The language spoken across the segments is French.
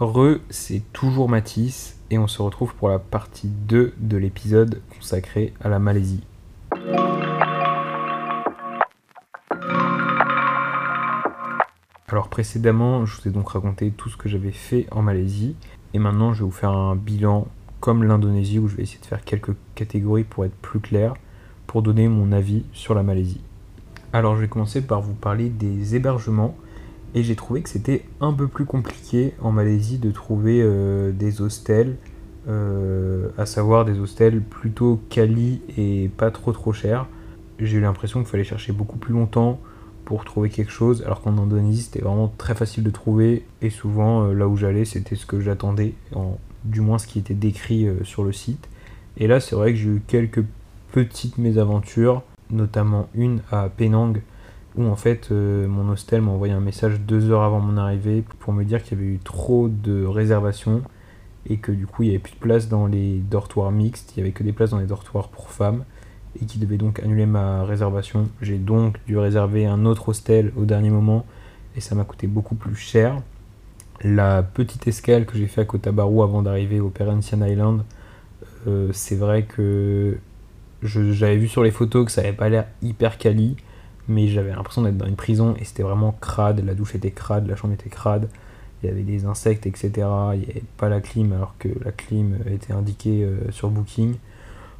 Re, c'est toujours Matisse et on se retrouve pour la partie 2 de l'épisode consacré à la Malaisie. Alors précédemment, je vous ai donc raconté tout ce que j'avais fait en Malaisie et maintenant je vais vous faire un bilan comme l'Indonésie où je vais essayer de faire quelques catégories pour être plus clair, pour donner mon avis sur la Malaisie. Alors je vais commencer par vous parler des hébergements et j'ai trouvé que c'était un peu plus compliqué en Malaisie de trouver euh, des hostels, euh, à savoir des hostels plutôt quali et pas trop trop chers. J'ai eu l'impression qu'il fallait chercher beaucoup plus longtemps pour trouver quelque chose, alors qu'en Indonésie c'était vraiment très facile de trouver et souvent euh, là où j'allais c'était ce que j'attendais, du moins ce qui était décrit sur le site. Et là c'est vrai que j'ai eu quelques petites mésaventures, notamment une à Penang où en fait euh, mon hostel m'a envoyé un message deux heures avant mon arrivée pour me dire qu'il y avait eu trop de réservations et que du coup il n'y avait plus de place dans les dortoirs mixtes, il n'y avait que des places dans les dortoirs pour femmes et qui devait donc annuler ma réservation. J'ai donc dû réserver un autre hostel au dernier moment et ça m'a coûté beaucoup plus cher. La petite escale que j'ai fait à Kotabaru avant d'arriver au Perhentian Island, euh, c'est vrai que j'avais vu sur les photos que ça n'avait pas l'air hyper quali mais j'avais l'impression d'être dans une prison et c'était vraiment crade, la douche était crade, la chambre était crade, il y avait des insectes, etc. Il n'y avait pas la clim alors que la clim était indiquée euh, sur Booking.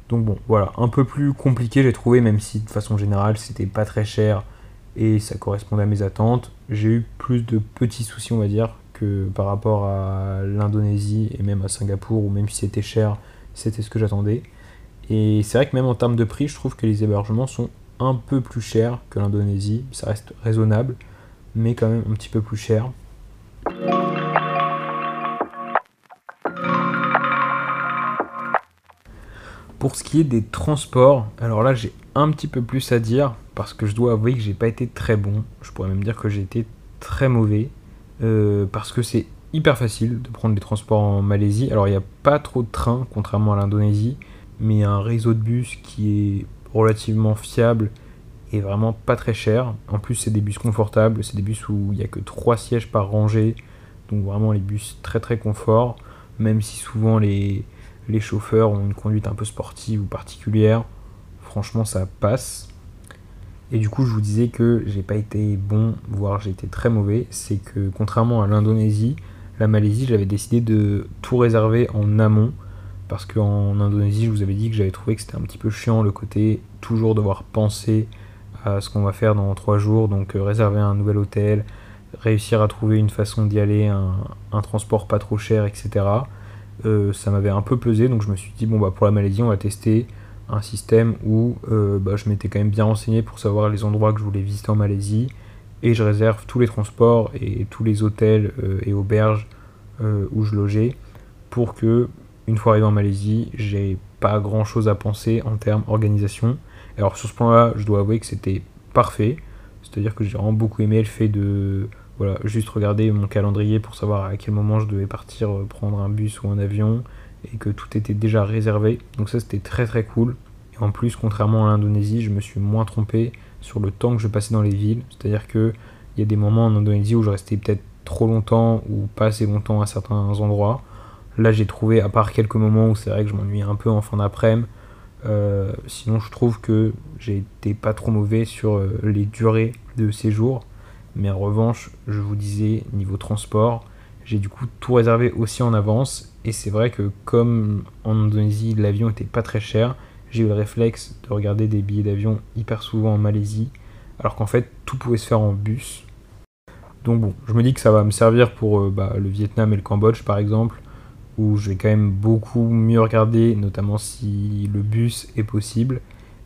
Donc bon, voilà, un peu plus compliqué j'ai trouvé, même si de façon générale c'était pas très cher et ça correspondait à mes attentes. J'ai eu plus de petits soucis, on va dire, que par rapport à l'Indonésie et même à Singapour, où même si c'était cher, c'était ce que j'attendais. Et c'est vrai que même en termes de prix, je trouve que les hébergements sont un peu plus cher que l'Indonésie. Ça reste raisonnable, mais quand même un petit peu plus cher. Pour ce qui est des transports, alors là j'ai un petit peu plus à dire parce que je dois avouer que j'ai pas été très bon. Je pourrais même dire que j'ai été très mauvais euh, parce que c'est hyper facile de prendre des transports en Malaisie. Alors il n'y a pas trop de trains contrairement à l'Indonésie, mais un réseau de bus qui est relativement fiable et vraiment pas très cher. En plus, c'est des bus confortables, c'est des bus où il n'y a que 3 sièges par rangée, donc vraiment les bus très très confort, même si souvent les, les chauffeurs ont une conduite un peu sportive ou particulière. Franchement, ça passe. Et du coup, je vous disais que j'ai pas été bon, voire j'ai été très mauvais. C'est que contrairement à l'Indonésie, la Malaisie, j'avais décidé de tout réserver en amont parce qu'en Indonésie, je vous avais dit que j'avais trouvé que c'était un petit peu chiant le côté toujours devoir penser à ce qu'on va faire dans trois jours, donc euh, réserver un nouvel hôtel, réussir à trouver une façon d'y aller, un, transport pas trop cher, etc. Euh, ça m'avait un peu pesé, donc je me suis dit, bon, bah, pour la Malaisie, on va tester un système où euh, bah, je m'étais quand même bien renseigné pour savoir les endroits que je voulais visiter en Malaisie, et je réserve tous les transports et tous les hôtels et auberges où je logeais pour que une fois arrivé en Malaisie, j'ai pas grand chose à penser en termes organisation. Alors sur ce point-là, je dois avouer que c'était parfait. C'est-à-dire que j'ai vraiment beaucoup aimé le fait de voilà, juste regarder mon calendrier pour savoir à quel moment je devais partir euh, prendre un bus ou un avion et que tout était déjà réservé. Donc ça c'était très très cool. Et en plus, contrairement à l'Indonésie, je me suis moins trompé sur le temps que je passais dans les villes. C'est-à-dire que il y a des moments en Indonésie où je restais peut-être trop longtemps ou pas assez longtemps à certains endroits. Là, j'ai trouvé, à part quelques moments où c'est vrai que je m'ennuie un peu en fin d'après-midi, euh, sinon, je trouve que j'ai été pas trop mauvais sur euh, les durées de séjour. Mais en revanche, je vous disais, niveau transport, j'ai du coup tout réservé aussi en avance. Et c'est vrai que comme en Indonésie, l'avion était pas très cher, j'ai eu le réflexe de regarder des billets d'avion hyper souvent en Malaisie. Alors qu'en fait, tout pouvait se faire en bus. Donc bon, je me dis que ça va me servir pour euh, bah, le Vietnam et le Cambodge par exemple où je vais quand même beaucoup mieux regarder, notamment si le bus est possible,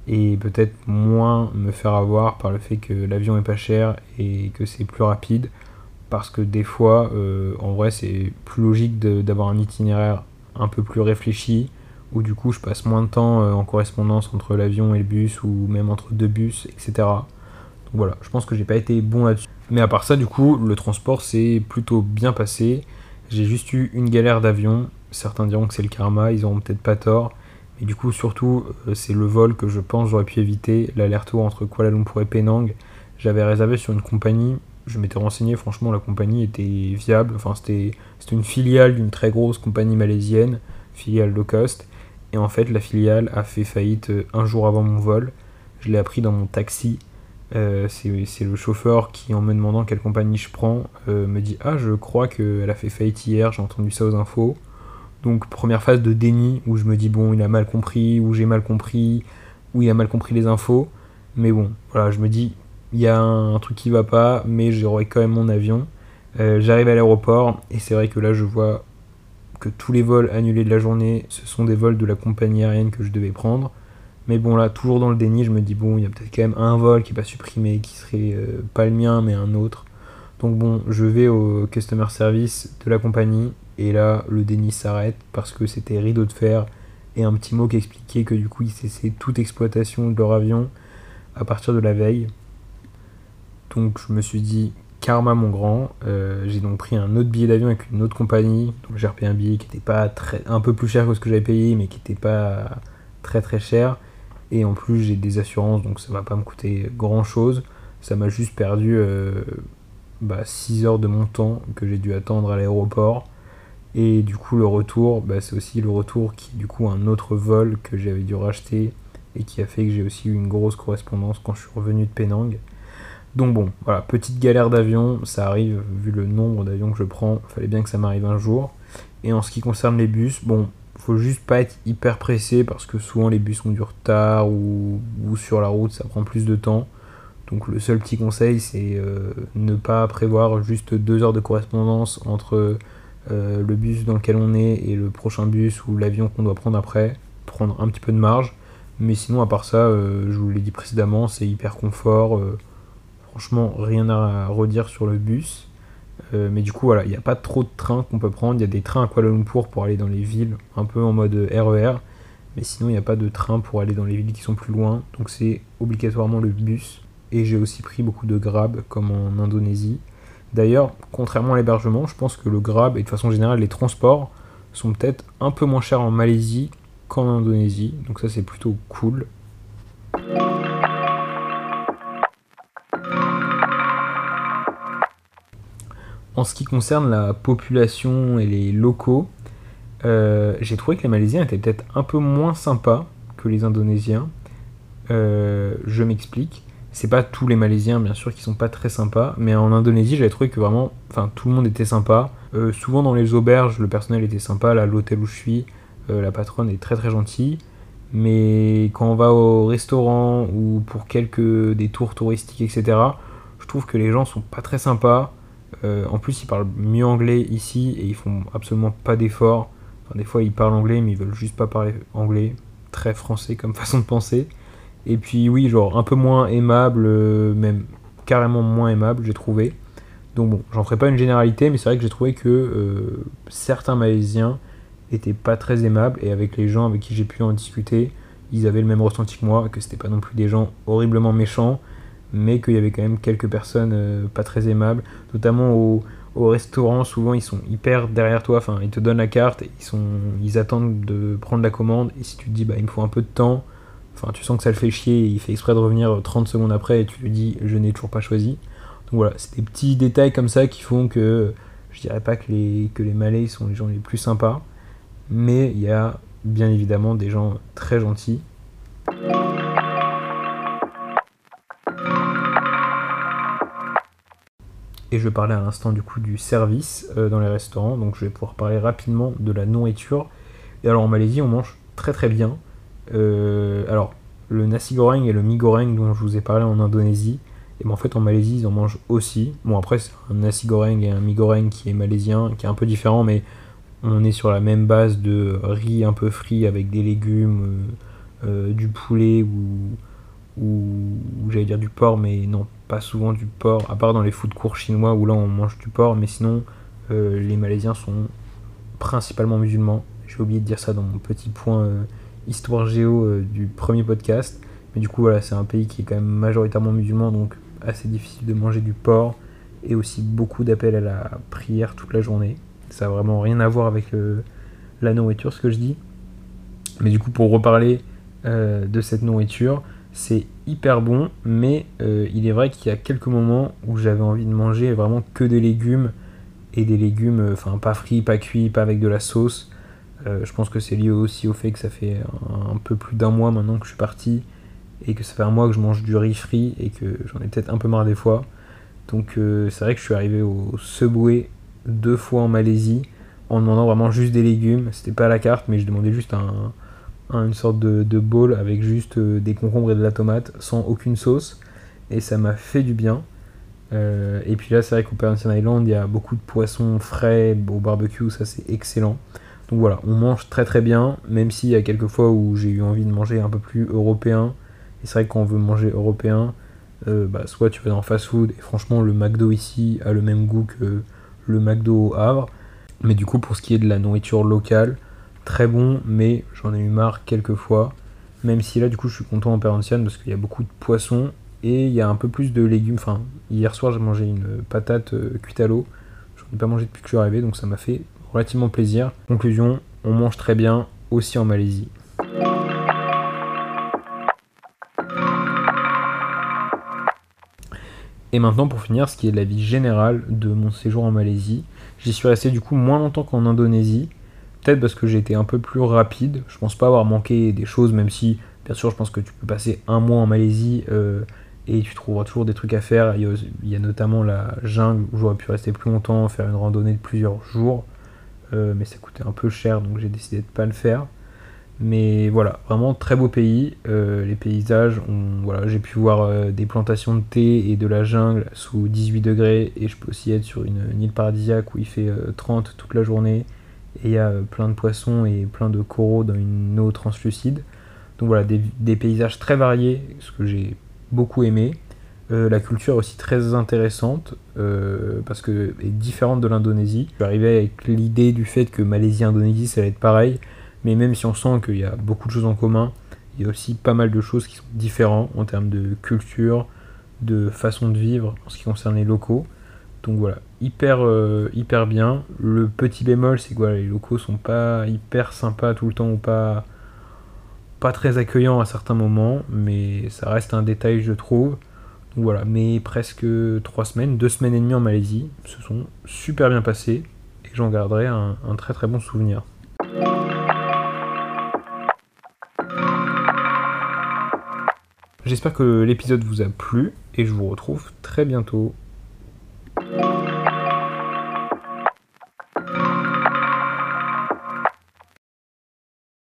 et peut-être moins me faire avoir par le fait que l'avion est pas cher et que c'est plus rapide, parce que des fois, euh, en vrai, c'est plus logique d'avoir un itinéraire un peu plus réfléchi, où du coup je passe moins de temps euh, en correspondance entre l'avion et le bus, ou même entre deux bus, etc. Donc voilà, je pense que j'ai pas été bon là-dessus. Mais à part ça, du coup, le transport s'est plutôt bien passé. J'ai juste eu une galère d'avion. Certains diront que c'est le karma, ils auront peut-être pas tort. Mais du coup, surtout, euh, c'est le vol que je pense j'aurais pu éviter, l'aller-retour entre Kuala Lumpur et Penang. J'avais réservé sur une compagnie je m'étais renseigné, franchement, la compagnie était viable. Enfin, c'était une filiale d'une très grosse compagnie malaisienne, filiale low cost. Et en fait, la filiale a fait faillite euh, un jour avant mon vol. Je l'ai appris dans mon taxi. Euh, c'est le chauffeur qui, en me demandant quelle compagnie je prends, euh, me dit Ah, je crois qu'elle a fait faillite hier, j'ai entendu ça aux infos. Donc, première phase de déni où je me dis Bon, il a mal compris, ou j'ai mal compris, ou il a mal compris les infos. Mais bon, voilà, je me dis il y a un, truc qui va pas, mais j'aurai quand même mon avion. Euh, j'arrive à l'aéroport et c'est vrai que là je vois que tous les vols annulés de la journée, ce sont des vols de la compagnie aérienne que je devais prendre. Mais bon là, toujours dans le déni, je me dis bon, il y a peut-être quand même un vol qui n'est pas supprimé, qui serait euh, pas le mien mais un autre. Donc bon, je vais au customer service de la compagnie et là le déni s'arrête parce que c'était rideau de fer et un petit mot qui expliquait que du coup ils cessaient toute exploitation de leur avion à partir de la veille. Donc je me suis dit, karma mon grand, euh, j'ai donc pris un autre billet d'avion avec une autre compagnie. Donc j'ai repayé un billet qui était pas très, un peu plus cher que ce que j'avais payé, mais qui n'était pas très très cher. Et en plus j'ai des assurances, donc ça va pas me coûter grand chose. Ça m'a juste perdu 6 euh, bah, heures de mon temps que j'ai dû attendre à l'aéroport. Et du coup le retour, bah, c'est aussi le retour qui du coup un autre vol que j'avais dû racheter et qui a fait que j'ai aussi eu une grosse correspondance quand je suis revenu de Penang. Donc bon, voilà, petite galère d'avion, ça arrive vu le nombre d'avions que je prends, fallait bien que ça m'arrive un jour. Et en ce qui concerne les bus, bon, faut juste pas être hyper pressé parce que souvent les bus ont du retard ou, sur la route ça prend plus de temps. Donc le seul petit conseil c'est euh, ne pas prévoir juste deux heures de correspondance entre euh, le bus dans lequel on est et le prochain bus ou l'avion qu'on doit prendre après, prendre un petit peu de marge. Mais sinon à part ça, euh, je vous l'ai dit précédemment, c'est hyper confort. Franchement, rien à redire sur le bus. Euh, mais du coup, voilà, il n'y a pas trop de trains qu'on peut prendre. Il y a des trains à Kuala Lumpur pour aller dans les villes, un peu en mode RER. E mais sinon, il n'y a pas de train pour aller dans les villes qui sont plus loin. Donc c'est obligatoirement le bus. Et j'ai aussi pris beaucoup de Grab, comme en Indonésie. D'ailleurs, contrairement à l'hébergement, je pense que le Grab et de façon générale les transports sont peut-être un peu moins chers en Malaisie qu'en Indonésie. Donc ça, c'est plutôt cool. En ce qui concerne la population et les locaux, euh, j'ai trouvé que les Malaisiens étaient peut-être un peu moins sympas que les Indonésiens. Euh, je m'explique. C'est pas tous les Malaisiens, bien sûr, qui sont pas très sympas, mais en Indonésie, j'avais trouvé que vraiment, enfin, tout le monde était sympa. Euh, souvent dans les auberges, le personnel était sympa. Là, l'hôtel où je suis, la patronne est très très gentille. Mais quand on va au restaurant ou pour quelques des tours touristiques, etc., je trouve que les gens sont pas très sympas. Euh, en plus, ils parlent mieux anglais ici et ils font absolument pas d'efforts. des fois, ils parlent anglais, mais ils veulent juste pas parler anglais. Très français comme façon de penser. Et puis, oui, genre un peu moins aimable, euh, même carrément moins aimable, j'ai trouvé. Donc, bon, j'en ferai pas une généralité, mais c'est vrai que j'ai trouvé que euh, certains Malaisiens étaient pas très aimables et avec les gens avec qui j'ai pu en discuter, ils avaient le même ressenti que moi, que c'était pas non plus des gens horriblement méchants mais qu'il y avait quand même quelques personnes euh, pas très aimables, notamment au, au, restaurant, souvent ils sont hyper derrière toi, enfin ils te donnent la carte, ils, sont, ils attendent de prendre la commande, et si tu te dis bah il me faut un peu de temps, enfin tu sens que ça le fait chier, et il fait exprès de revenir 30 secondes après, et tu lui dis je n'ai toujours pas choisi. Donc voilà, c'est des petits détails comme ça qui font que je dirais pas que les, que les Malais sont les gens les plus sympas, mais il y a bien évidemment des gens très gentils. Et je parlais à l'instant du coup du service euh, dans les restaurants, donc je vais pouvoir parler rapidement de la nourriture. Et alors en Malaisie, on mange très très bien. Euh, alors le nasi goreng et le mi goreng dont je vous ai parlé en Indonésie, et ben en fait en Malaisie ils en mangent aussi. Bon après c'est un nasi goreng et un mi goreng qui est malaisien, qui est un peu différent, mais on est sur la même base de riz un peu frit avec des légumes, euh, du poulet ou, ou j'allais dire du porc, mais non, pas souvent du porc, à part dans les food courts chinois où là on mange du porc, mais sinon euh, les Malaisiens sont principalement musulmans. J'ai oublié de dire ça dans mon petit point euh, histoire géo euh, du premier podcast. Mais du coup voilà, c'est un pays qui est quand même majoritairement musulman, donc assez difficile de manger du porc. Et aussi beaucoup d'appels à la prière toute la journée. Ça a vraiment rien à voir avec la nourriture, ce que je dis. Mais du coup, pour reparler de cette nourriture, c'est hyper bon, mais euh, il est vrai qu'il y a quelques moments où j'avais envie de manger vraiment que des légumes et des légumes, euh, enfin pas frits, pas cuits, pas avec de la sauce. Euh, je pense que c'est lié aussi au fait que ça fait un, peu plus d'un mois maintenant que je suis parti et que ça fait un mois que je mange du riz frit et que j'en ai peut-être un peu marre des fois. Donc c'est vrai que je suis arrivé au Subway deux fois en Malaisie en demandant vraiment juste des légumes. C'était pas à la carte, mais je demandais juste un, une sorte de, de bowl avec juste euh, des concombres et de la tomate sans aucune sauce et ça m'a fait du bien. Euh, et puis là, c'est vrai qu'au Parisian Island, il y a beaucoup de poissons frais au barbecue, ça c'est excellent. Donc voilà, on mange très très bien, même s'il y a quelques fois où j'ai eu envie de manger un peu plus européen. Et c'est vrai que quand on veut manger européen, euh, bah, soit tu vas dans fast food, et franchement, le McDo ici a le même goût que le McDo au Havre. Mais du coup, pour ce qui est de la nourriture locale, très bon, mais j'en ai eu marre quelques fois. Même si là, du coup, je suis content en Pérantienne parce qu'il y a beaucoup de poissons et il y a un peu plus de légumes. Enfin, hier soir, j'ai mangé une patate euh, cuite à l'eau. J'en ai pas mangé depuis que je suis arrivé, donc ça m'a fait relativement plaisir. Conclusion, on mange très bien aussi en Malaisie. Et maintenant, pour finir, ce qui est la vie générale de mon séjour en Malaisie, j'y suis resté du coup moins longtemps qu'en Indonésie. Peut-être parce que j'ai été un peu plus rapide. Je pense pas avoir manqué des choses, même si, bien sûr, je pense que tu peux passer un mois en Malaisie euh, et tu trouveras toujours des trucs à faire. Il y, a, notamment la jungle où j'aurais pu rester plus longtemps, faire une randonnée de plusieurs jours. Euh, mais ça coûtait un peu cher, donc j'ai décidé de pas le faire. Mais voilà, vraiment très beau pays. Euh, les paysages, voilà, j'ai pu voir des plantations de thé et de la jungle sous 18 degrés. Et je peux aussi être sur une, une île paradisiaque où il fait 30 toute la journée et il y a plein de poissons et plein de coraux dans une eau translucide. Donc voilà, des, paysages très variés, ce que j'ai beaucoup aimé. Euh, la culture est aussi très intéressante euh, parce que est différente de l'Indonésie. Je suis arrivé avec l'idée du fait que Malaisie et Indonésie ça allait être pareil, mais même si on sent qu'il y a beaucoup de choses en commun, il y a aussi pas mal de choses qui sont différentes en termes de culture, de façon de vivre en ce qui concerne les locaux. Donc voilà, hyper, euh, hyper bien. Le petit bémol, c'est que les locaux sont pas hyper sympas tout le temps ou pas, pas très accueillants à certains moments, mais ça reste un détail, je trouve. Donc voilà, mais presque trois semaines, deux semaines et demie en Malaisie se sont super bien passées et j'en garderai un très très bon souvenir. J'espère que l'épisode vous a plu et je vous retrouve très bientôt.